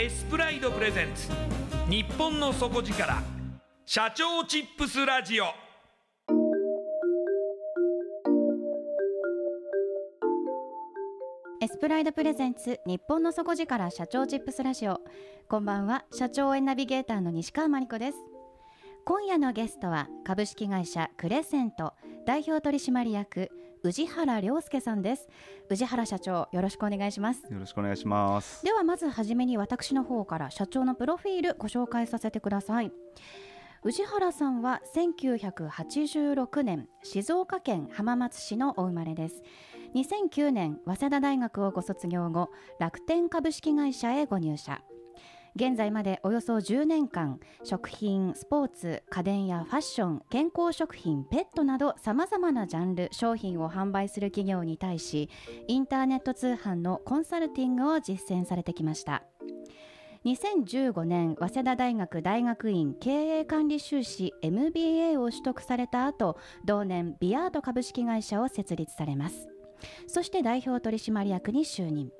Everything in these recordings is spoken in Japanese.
エスプライドプレゼンツ。日本の底力。社長チップスラジオ。エスプライドプレゼンツ日本の底力社長チップスラジオ。こんばんは社長応援ナビゲーターの西川真理子です。今夜のゲストは株式会社クレセント代表取締役宇治原良介さんです。宇治原社長よろしくお願いします。よろしくお願いします。ではまずはじめに私の方から社長のプロフィールご紹介させてください。宇治原さんは1986年静岡県浜松市のお生まれです。2009年早稲田大学をご卒業後楽天株式会社へご入社現在までおよそ10年間食品スポーツ家電やファッション健康食品ペットなどさまざまなジャンル商品を販売する企業に対しインターネット通販のコンサルティングを実践されてきました。2015年早稲田大学大学院経営管理修士 MBA を取得された後同年ビアート株式会社を設立されます。そして代表取締役に就任。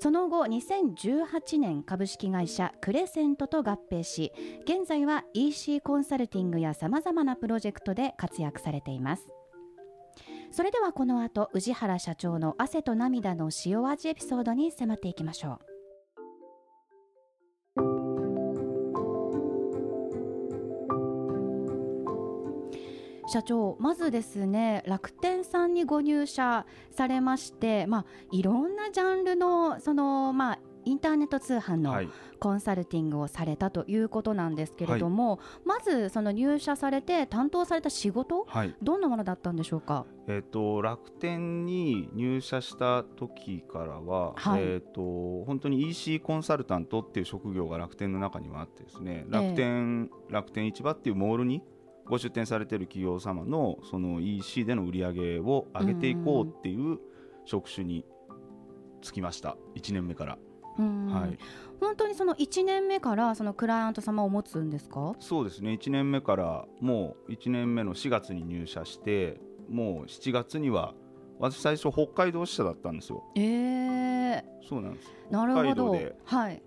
その後2018年株式会社クレセントと合併し現在は EC コンサルティングやさまざまなプロジェクトで活躍されています。それではこの後宇治原社長の汗と涙の塩味エピソードに迫っていきましょう。社長まずですね楽天さんにご入社されましてまあいろんなジャンルのそのまあインターネット通販のコンサルティングをされたということなんですけれども、はい、まずその入社されて担当された仕事、はい、どんなものだったんでしょうか、えーと、楽天に入社した時からは、はい、えーと、本当に EC コンサルタントっていう職業が楽天の中にはあってですね楽天、えー、楽天市場っていうモールにご出店されている企業様のその EC での売り上げを上げていこうっていう職種につきました。1年目から。はい、本当にその1年目からそのクライアント様を持つんですか？そうですね。1年目からもう1年目の4月に入社してもう7月には私最初北海道支社だったんですよ。ええー、そうなんです。なるほど。はい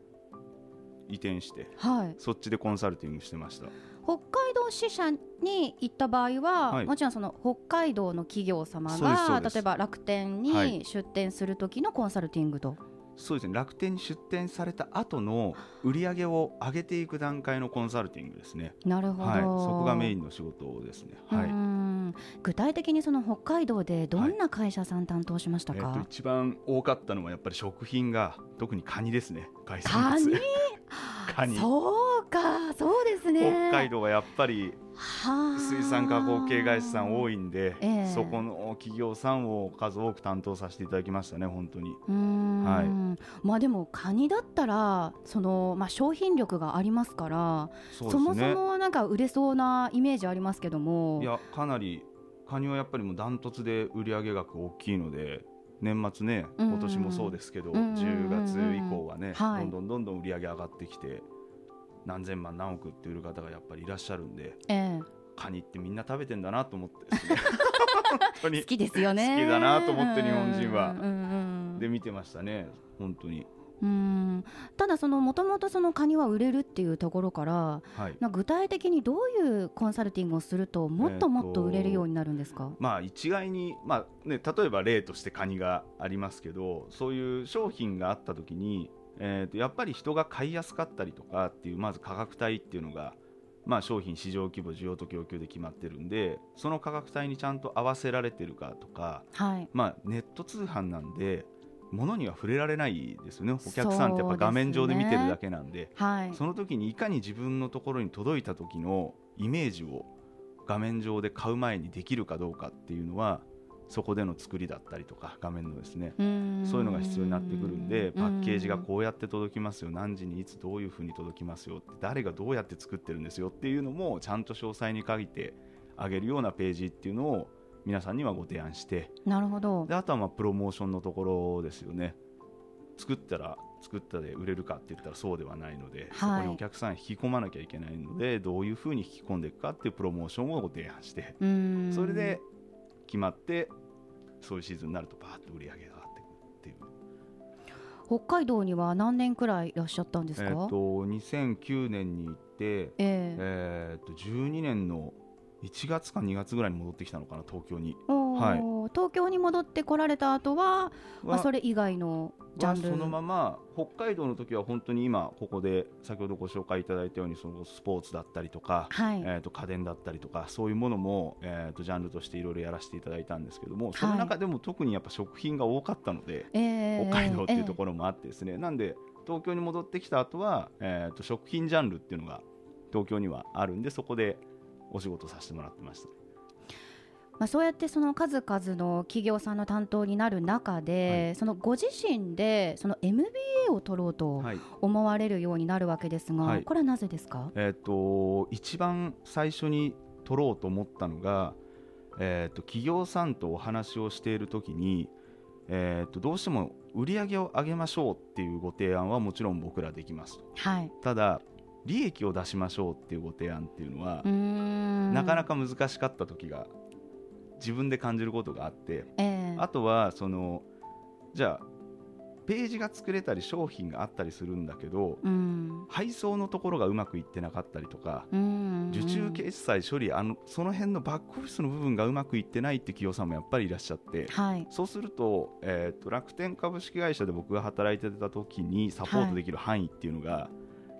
移転して、はい、そっちでコンサルティングしてました。北海道支社に行った場合は、はい、もちろんその北海道の企業様が例えば楽天に出店する時のコンサルティングと。そうですね。楽天に出店された後の売り上げを上げていく段階のコンサルティングですね。なるほど、はい、そこがメインの仕事ですね。はい。ん。具体的にその北海道でどんな会社さん担当しましたか、えっと、一番多かったのはやっぱり食品が特にカニですね。海カ産ニ物。カニそうかそうですね。北海道はやっぱりはあ。水産加工系会社さん多いんで、ええ。そこの企業さんを数多く担当させていただきましたね本当に。はい。まあでもカニだったらその、まあ、商品力がありますからそうそもそもなんか売れそうなイメージありますけども。いやかなりカニはやっぱりもうダントツで売上額大きいので年末ね今年もそうですけど、うんうんうんうん。10月以降はね、はい。どんどんどんどん売り上げ上がってきて何千万何億って売る方がやっぱりいらっしゃるんでえカニってみんな食べてんだなと思ってね。本当え、に。好きですよね。好きだなと思って日本人は。で見てましたね。本当にうん。ただそのもともとそのカニは売れるっていうところからはい。な具体的にどういうコンサルティングをするともっともっと売れるようになるんですか、まあ一概に、まあね、例えば例としてカニがありますけどそういう商品があった時に、えー、とやっぱり人が買いやすかったりとかっていうまず価格帯っていうのが、まあ、商品市場規模需要と供給で決まってるんでその価格帯にちゃんと合わせられてるかとか、はい。まあ、ネット通販なんで物には触れられないですよね。お客さんってやっぱ画面上で見てるだけなんで。はい。その時にいかに自分のところに届いた時のイメージを画面上で買う前にできるかどうかっていうのはそこでの作りだったりとか画面のですね。そういうのが必要になってくるんでパッケージがこうやって届きますよ。何時にいつどういうふうに届きますよって誰がどうやって作ってるんですよっていうのもちゃんと詳細に書いてあげるようなページっていうのを皆さんにはご提案してなるほど。であとはまあプロモーションのところですよね。作ったら作ったで売れるかって言ったらそうではないので、はい。そこにお客さん引き込まなきゃいけないのでどういうふうに引き込んでいくかっていうプロモーションをご提案してうん。それで決まってそういうシーズンになるとバーッと売り上げが上がっていくっていう。北海道には何年くらいいらっしゃったんですか、えー、と2009年に行って、ええ。えー、と12年の1月か2月ぐらいに戻ってきたのかな東京に。はい。東京に戻ってこられた後は、まあ、はそれ以外のジャンル。はそのまま北海道の時は本当に今ここで先ほどご紹介いただいたようにそのスポーツだったりとか、はい、えー、と家電だったりとかそういうものも、えー、とジャンルとしていろいろやらせていただいたんですけどもその中でも特にやっぱ食品が多かったので、ええ北海道っていうとろ、ころもあってですね、なんで東京に戻ってきた後は、えー、と食品ジャンルっていうのが東京にはあるんでそこでお仕事させてもらってました。まあ、そうやってその数々の企業さんの担当になる中で、そのご自身でその MBA を取ろうとはい。思われるようになるわけですが、はい。これはなぜですか、えー、と一番最初に取ろうと思ったのが、えー、と企業さんとお話をしている時に、えー、とどうしても売り上げを上げましょうっていうご提案はもちろん僕らできますはい、ただ利益を出しましょうっていうご提案っていうのはうー、ん。なかなか難しかった時が自分で感じることがあってええ。あとはそのじゃあページが作れたり商品があったりするんだけどうん。配送のところがうまくいってなかったりとかうん。受注決済処理あのその辺のバックオフィスの部分がうまくいってないって企業さんもやっぱりいらっしゃってはい。そうすると,、えーと楽天株式会社で僕が働いてた時にサポートできる範囲っていうのが、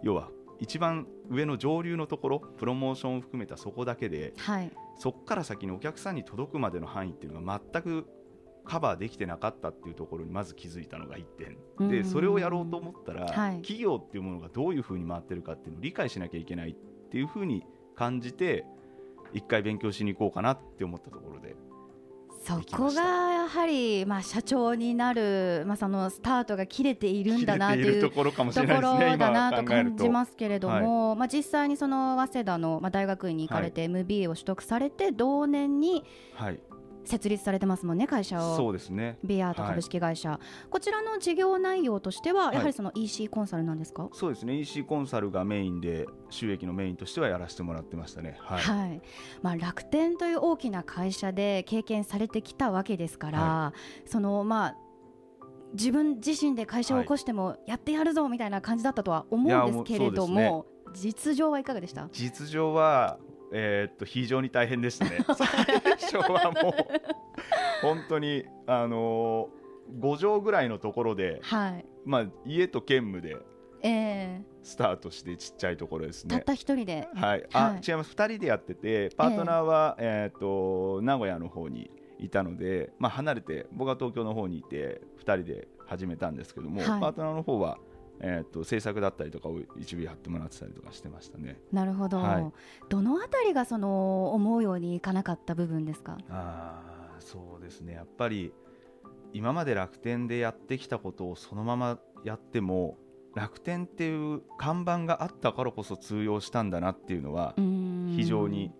要は一番上の上流のところプロモーションを含めたそこだけではい。そこから先にお客さんに届くまでの範囲っていうのが全くカバーできてなかったっていうところにまず気づいたのが1点。うん。でそれをやろうと思ったら、はい。企業っていうものがどういうふうに回ってるかっていうのを理解しなきゃいけないっていうふうに感じて一回勉強しに行こうかなって思ったところでそこがやはり、まあ、社長になる、まあ、そのスタートが切れているんだなといいうるところかもしとこれないですねろだなと今考えると。感じますけれども、まあ、実際にその早稲田の、まあ、大学院に行かれて MBA を取得されて、同年にはい設立されてますもんね会社そをうですね。ビアート株式会社、こちらの事業内容としてははい。やはりその EC コンサルなんですか、そうですね。EC コンサルがメインで収益のメインとしてはやらせてもらってましたね。はい、はい。まあ、楽天という大きな会社で経験されてきたわけですから、そのまあ自分自身で会社を起こしてもやってやるぞみたいな感じだったとは思うんですけれども、実情はいかがでした？実情はえーっと非常に大変でしたね。最初はもう本当にあのー、5畳ぐらいのところで、はい、まあ、家と兼務でえスタートしてちっちゃいところですね。たった一人で。はい、あ、はい。違います。2人でやっててパートナーは、えーと名古屋の方にいたので、まあ、離れて僕は東京の方にいて2人で始めたんですけども、はい。パートナーの方は、えー、と制作だったりとかを一部やってもらってたりとかしてましたね。なるほど、はい。どのあたりがその思うようにいかなかった部分ですか？あーそうですね。やっぱり今まで楽天でやってきたことをそのままやっても楽天っていう看板があったからこそ通用したんだなっていうのは非非常に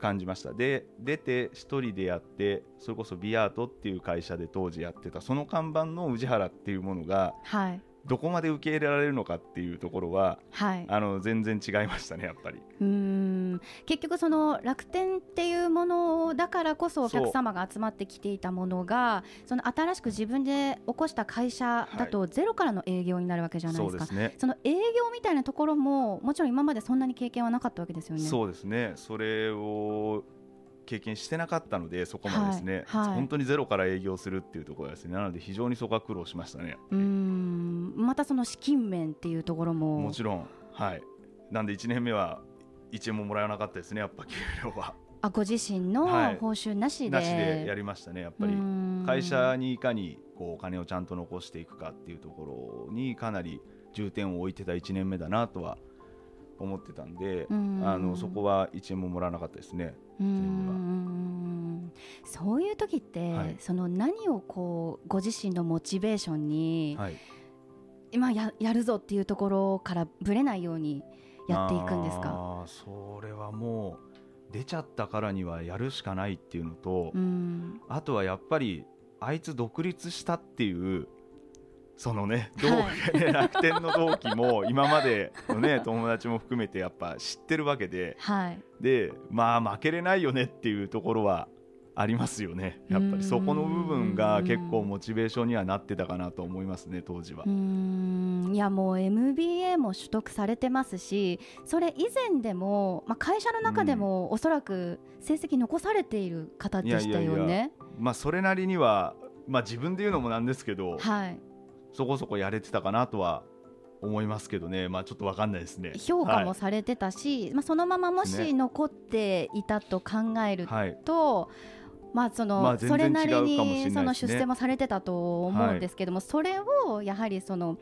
感じました。で出て一人でやってそれこそビアートっていう会社で当時やってたその看板の宇治原っていうものがはいどこまで受け入れられるのかっていうところははい。あの全然違いましたねやっぱり。うーん。結局その楽天っていうものだからこそお客様が集まってきていたものがその新しく自分で起こした会社だとゼロからの営業になるわけじゃないですか、そうですね。その営業みたいなところももちろん今までそんなに経験はなかったわけですよね。そうですね。それを経験してなかったのでそこまでですね、はいはい。本当にゼロから営業するっていうところですね。なので非常にそこは苦労しましたね。うーん。またその資金面っていうところも。もちろん。はい。なんで1年目は1円ももらえなかったですね。やっぱ給料は。あご自身のはい。報酬なしで、なしでやりましたねやっぱり。会社にいかにこうお金をちゃんと残していくかっていうところにかなり重点を置いてた1年目だなとは思ってたんで、うん。あのそこは1円ももらわなかったですね。うー年ではんそういう時って、はいその何をこうご自身のモチベーションに、はい、今ややるぞっていうところからぶれないようにやっていくんですかあそれはもう出ちゃったからにはやるしかないっていうのと、あとはやっぱりあいつ独立したっていうそのね同は ね楽天の同期も今までのね 友達も含めてやっぱ知ってるわけで。はい。でまあ負けれないよねっていうところはありますよね。やっぱりそこの部分が結構モチベーションにはなってたかなと思いますね当時は。いやもう MBA も取得されてますしそれ以前でも、まあ、会社の中でもおそらく成績残されている方でしたよね。いやいやいや。まあそれなりにはまあ自分で言うのもなんですけどはい、そこそこやれてたかなとは思いますけどね。まあちょっとわかんないですね。評価もはいされてたし、まあ、そのままもし残っていたと考えるはい。と、まあそのまあそれなりにその出世もされてたと思うんですけども、それをやはりその、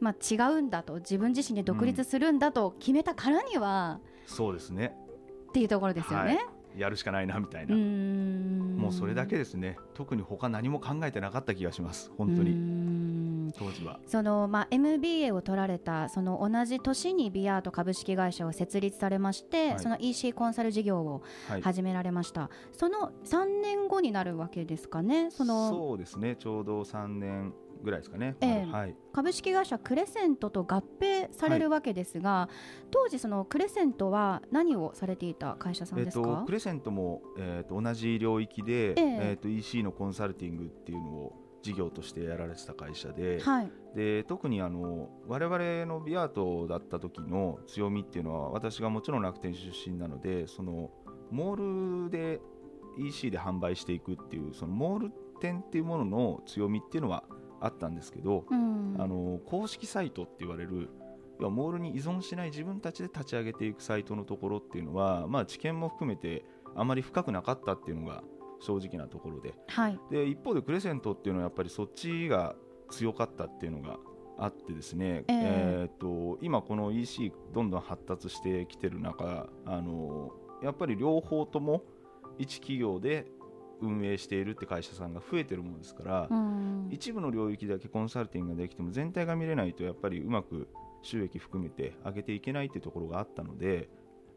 まあ、違うんだと自分自身で独立するんだと決めたからには、そうですね。っていうところですよね。やるしかないなみたいな、ん。もうそれだけですね。特に他何も考えてなかった気がします。本当に。ん当時は。そのまあ、MBA を取られたその同じ年にビアート株式会社を設立されまして、はい。その EC コンサル事業をはい。始められました、その3年後になるわけですかね？そのそうですね。ちょうど3年ぐらいですかね、ええ。はい。株式会社クレセントと合併されるわけですが、当時そのクレセントは何をされていた会社さんですか、とクレセントも、えっと同じ領域で、ええ。えっと EC のコンサルティングっていうのを事業としてやられてた会社で,、はい。で特にあの我々のビアートだった時の強みっていうのは私がもちろん楽天出身なのでそのモールで EC で販売していくっていうそのモール店っていうものの強みっていうのはあったんですけど、うん。あの公式サイトって言われる要はモールに依存しない自分たちで立ち上げていくサイトのところっていうのは、まあ、知見も含めてあまり深くなかったっていうのが正直なところで。はい。で一方でクレセントっていうのはやっぱりそっちが強かったっていうのがあってですね、ええ。えーと今この EC どんどん発達してきてる中あのやっぱり両方とも一企業で運営しているって会社さんが増えてるものですから、うん。一部の領域だけコンサルティングができても全体が見れないとやっぱりうまく収益含めて上げていけないっていうところがあったので、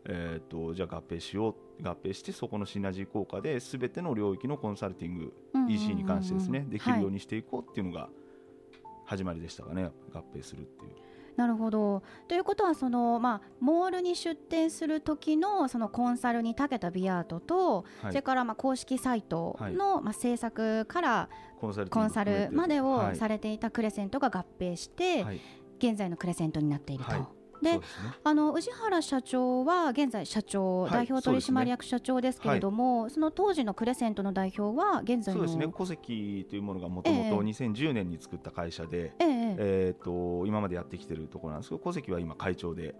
えー、とじゃあ合併しよう合併してそこのシナジー効果で全ての領域のコンサルティングうんうんうん EC に関してですねできるようはいにしていこうっていうのが始まりでしたかね合併するっていう。なるほど。ということはその、まあ、モールに出店する時のそのコンサルに長けたビアートと、はい。それからまあ公式サイトの、まあ、制作からコンサルまでをはい。されていたクレセントが合併して、はい。現在のクレセントになっていると。はいであの宇治原社長は現在社長、はい代表取締役社長ですけれどもそ,、の当時のクレセントの代表は現在のそうですね。戸籍というものがもともえ。えと2010年に作った会社で、えええー、と今までやってきてるところなんですけど戸籍は今会長で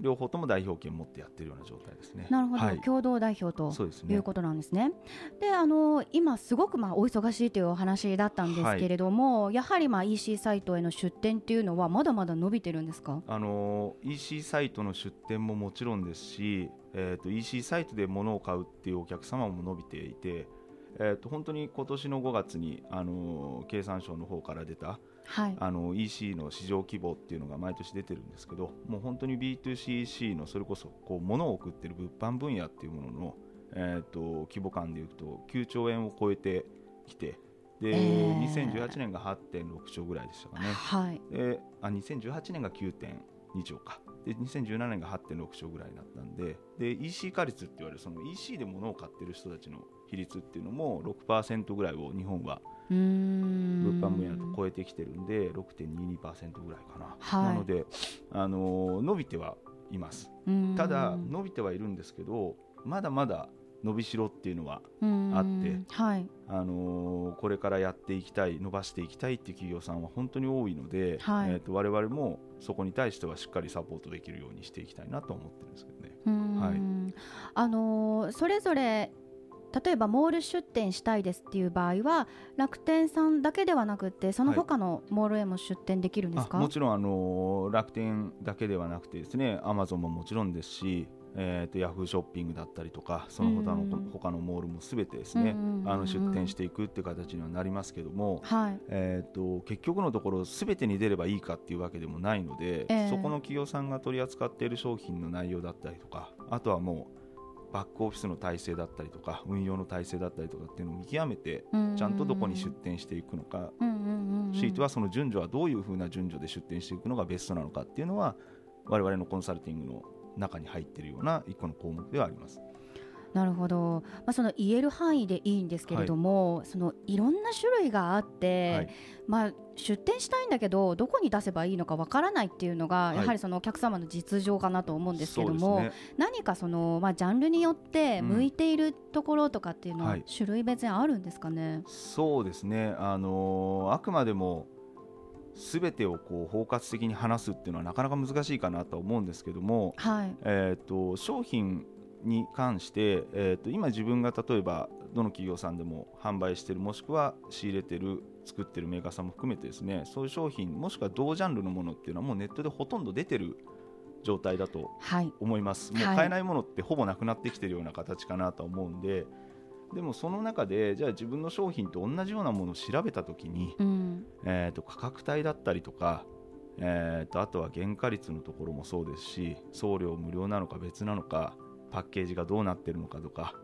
両方とも代表権持ってやってるような状態ですね。なるほど、はい、共同代表とそうですね。いうことなんですね。であの今すごくまあお忙しいというお話だったんですけれども、やはりまあ EC サイトへの出店っていうのはまだまだ伸びてるんですか？あの EC サイトの出店ももちろんですし、えー、と EC サイトで物を買うっていうお客様も伸びていて、えー、と本当に今年の5月にあの経産省の方から出たはい。あの EC の市場規模っていうのが毎年出てるんですけどもう本当に B2CEC のそれこそこう物を送ってる物販分野っていうものの、えー、と規模感でいうと9兆円を超えてきてで、えー。2018年が8.6兆ぐらいでしたかね。はい。であ2018年が9.2兆か。で2017年が8.6兆ぐらいになったんでで EC 化率って言われるその EC で物を買ってる人たちの比率っていうのも6%ぐらいを日本は物販分野と超えてきてるんで6.22%ぐらいかな、はい。なので、あのー伸びてはいます。ただ伸びてはいるんですけどまだまだ伸びしろっていうのはあってはい。あのーこれからやっていきたい伸ばしていきたいっていう企業さんは本当に多いので、はい。えー、と我々もそこに対してはしっかりサポートできるようにしていきたいなと思ってるんですけどね。うーんあのーそれぞれ例えばモール出店したいですっていう場合は楽天さんだけではなくてその他のモールへも出店できるんですか、あもちろん、あのー楽天だけではなくてですねアマゾンももちろんですし、えー、とヤフーショッピングだったりとかその他の,、うん他のモールもすべてですね、あの出店していくっていう形にはなりますけども、はい。えー、と結局のところすべてに出ればいいかっていうわけでもないので、ええ。そこの企業さんが取り扱っている商品の内容だったりとかあとはもうバックオフィスの体制だったりとか運用の体制だったりとかっていうのを見極めてちゃんとどこに出店していくのか。シートはその順序はどういうふうな順序で出店していくのがベストなのかっていうのは我々のコンサルティングの中に入っているような一個の項目ではあります。なるほど、まあ、その言える範囲でいいんですけれども、そのいろんな種類があって、はい。まあ、出店したいんだけどどこに出せばいいのかわからないっていうのが、い。やはりそのお客様の実情かなと思うんですけども、ね。何かその、まあ、ジャンルによってうん。向いているところとかっていうのははい種類別にあるんですかね？そうですね、あのーあくまでもすべてをこう包括的に話すっていうのはなかなか難しいかなとは思うんですけども、はい、えー、と商品に関して、えー、と今自分が例えばどの企業さんでも販売しているもしくは仕入れてる作ってるメーカーさんも含めてですねそういう商品もしくは同ジャンルのものっていうのはもうネットでほとんど出てる状態だとはい、思います。もうはい買えないものってほぼなくなってきてるような形かなとは思うんで。でもその中でじゃあ自分の商品と同じようなものを調べた時に、うん、えー、と価格帯だったりとか、えー、とあとは原価率のところもそうですし送料無料なのか別なのかパッケージがどうなってるのかとか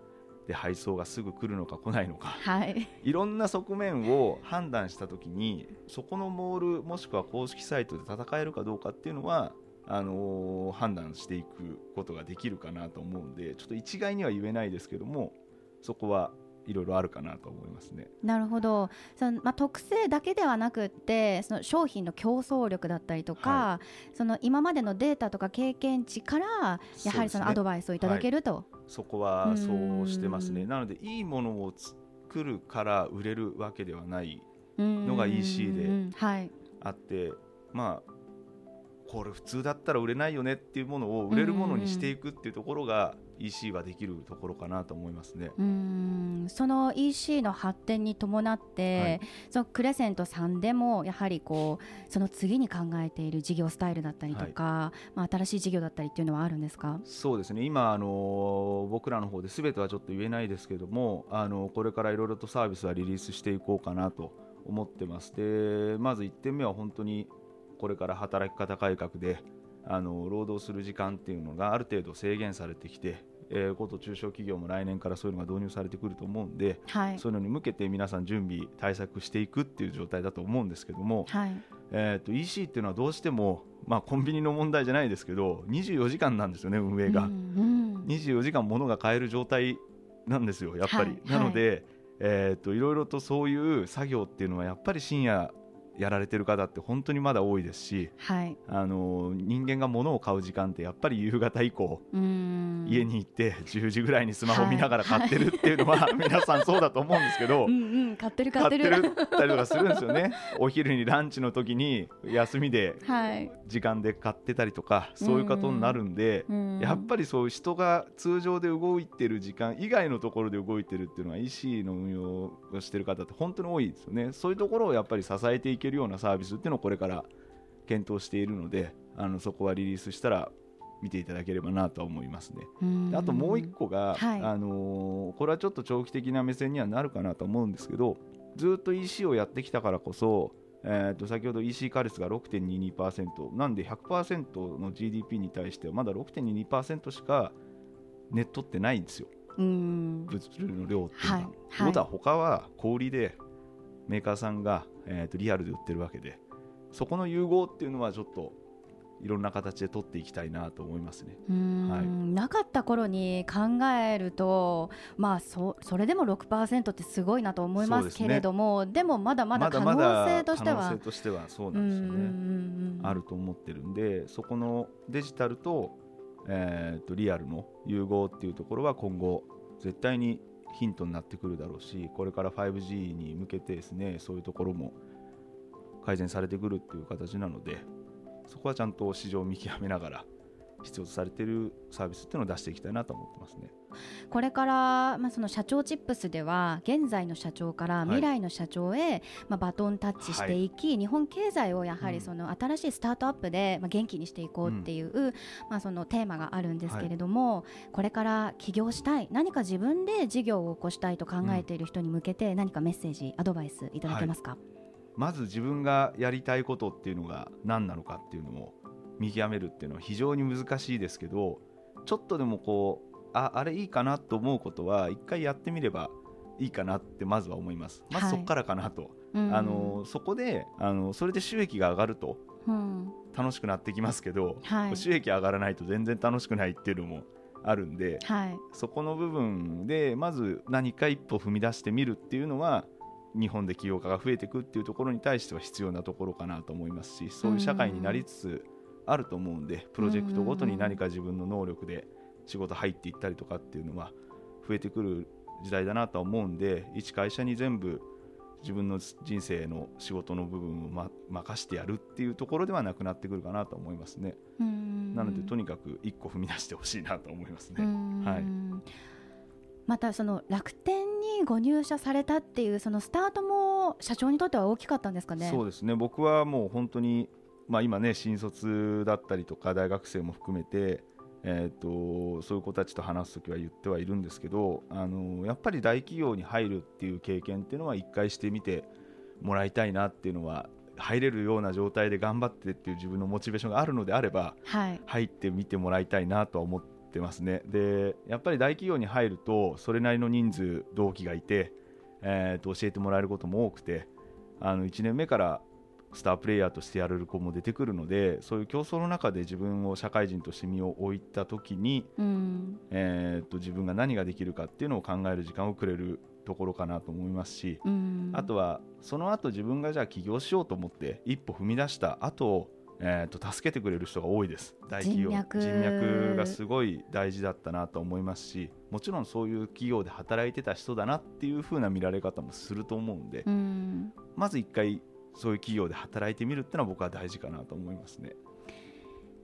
で配送がすぐ来るのか来ないのか。はい、いろんな側面を判断した時にそこのモールもしくは公式サイトで戦えるかどうかっていうのはあのー判断していくことができるかなと思うんでちょっと一概には言えないですけどもそこはいろいろあるかなと思いますね。なるほど。その、まあ、特性だけではなくってその商品の競争力だったりとか、はその今までのデータとか経験値からやはりそのアドバイスをいただけると。そこはそうしてますね。うん。なのでいいものを作るから売れるわけではないののが EC ではい、あってまあこれ普通だったら売れないよねっていうものを売れるものにしていくっていうところが EC はできるところかなと思いますね。うーん。その EC の発展に伴って、はい。そのクレセントさんでもやはりこうその次に考えている事業スタイルだったりとか、まあ、新しい事業だったりっていうのはあるんですか？そうですね。今あの僕らの方で全てはちょっと言えないですけどもあのこれからいろいろとサービスはリリースしていこうかなと思ってます。でまず1点目は本当にこれから働き方改革であの労働する時間っていうのがある程度制限されてきて、えー、こと中小企業も来年からそういうのが導入されてくると思うんではいそういうのに向けて皆さん準備対策していくっていう状態だと思うんですけども、はいえー、と EC っていうのはどうしても、まあ、コンビニの問題じゃないですけど24時間なんですよね運営が。うんうん24時間物が買える状態なんですよ、やっぱり。はいなので、えー、といろいろとそういう作業っていうのはやっぱり深夜やられてる方って本当にまだ多いですし、はい。あの人間が物を買う時間ってやっぱり夕方以降うん。家に行って10時ぐらいにスマホ見ながら買ってるっていうのは、皆さんそうだと思うんですけど、うんうん買ってる買買ってってるたりとかするんですよね。お昼にランチの時に休みではい。時間で買ってたりとかそういうことになるんで、うんやっぱりそういう人が通常で動いてる時間以外のところで動いてるっていうのは EC の運用をしてる方って本当に多いですよねそういうところをやっぱり支えていけるようなサービスっていうのをこれから検討しているのであのそこはリリースしたら見ていただければなとは思いますね。あともう一個が、はい。あのーこれはちょっと長期的な目線にはなるかなと思うんですけどずっと EC をやってきたからこそ、えー、と先ほど EC 化率が6.22%なんで100%の GDP に対してはまだ6.22%しかネットってないんですよ。うん。物流の量っていうのは。はい。は他は小売りでメーカーさんが、えー、とリアルで売ってるわけでそこの融合っていうのはちょっといろんな形で取っていきたいなと思いますね。はいなかった頃に考えると、まあ、そそれでも6%ってすごいなと思いますけれどもで,、もまだまだ可能性としては。可能性としてはそううなんですよね。あると思ってるんでそこのデジタルと,、えーとリアルの融合っていうところは今後絶対にヒントになってくるだろうしこれから 5G に向けてですねそういうところも改善されてくるっていう形なのでそこはちゃんと市場を見極めながら必要とされているサービスっていうのを出していきたいなと思ってますね。これから、まあ、その社長チップスでは現在の社長からはい。未来の社長へ、まあ、バトンタッチしていき、日本経済をやはうん。りその新しいスタートアップで、まあ、元気にしていこうっていう、まあ、そのテーマがあるんですけれども、これから起業したい何か自分で事業を起こしたいと考えている人に向けて何かメッセージアドバイスいただけますか、まず自分がやりたいことっていうのが何なのかっていうのを見極めるっていうのは非常に難しいですけどちょっとでもこうああれいいかなと思うことは一回やってみればいいかなってまずは思います。まずはい。そこからかなと、うん。あのそこであのそれで収益が上がるとうん。楽しくなってきますけど、はい。収益上がらないと全然楽しくないっていうのもあるんではい。そこの部分でまず何か一歩踏み出してみるっていうのは日本で起業家が増えていくっていうところに対しては必要なところかなと思いますしそういう社会になりつつあると思うんでプロジェクトごとに何か自分の能力で仕事入っていったりとかっていうのは増えてくる時代だなとは思うんで一会社に全部自分の人生の仕事の部分を、ま、任してやるっていうところではなくなってくるかなと思いますね。うんなのでとにかく一歩踏み出してほしいなと思いますね。うんはいまたその楽天にご入社されたっていうそのスタートも社長にとっては大きかったんですかね？そうですね僕はもう本当に、まあ、今ね新卒だったりとか大学生も含めて、えー、とそういう子たちと話す時は言ってはいるんですけどあのやっぱり大企業に入るっていう経験っていうのは一回してみてもらいたいなっていうのは入れるような状態で頑張ってっていう自分のモチベーションがあるのであればはい。入ってみてもらいたいなとは思ってますねでやっぱり大企業に入るとそれなりの人数同期がいて、えーと教えてもらえることも多くてあの1年目からスタープレイヤーとしてやれる子も出てくるのでそういう競争の中で自分を社会人として身を置いた時に、うん。えー、と自分が何ができるかっていうのを考える時間をくれるところかなと思いますし、うん。あとはその後自分がじゃあ起業しようと思って一歩踏み出した後、えー、と助けてくれる人が多いです大企業人脈人脈がすごい大事だったなと思いますしもちろんそういう企業で働いてた人だなっていう風な見られ方もすると思うんで、うん。まず一回そういう企業で働いてみるっていうのは僕は大事かなと思いますね。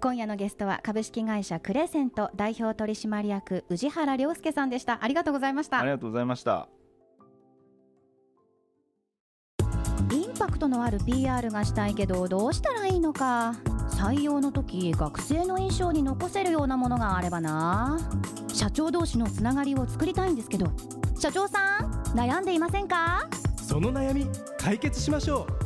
今夜のゲストは株式会社クレセント代表取締役宇治原良介さんでした。ありがとうございましたあり。がとうございました。インパクトのある PR がしたいけどどうしたらいいのか採用の時学生の印象に残せるようなものがあればな社長同士のつながりを作りたいんですけど社長さん悩んでいませんか？その悩み解決しましょう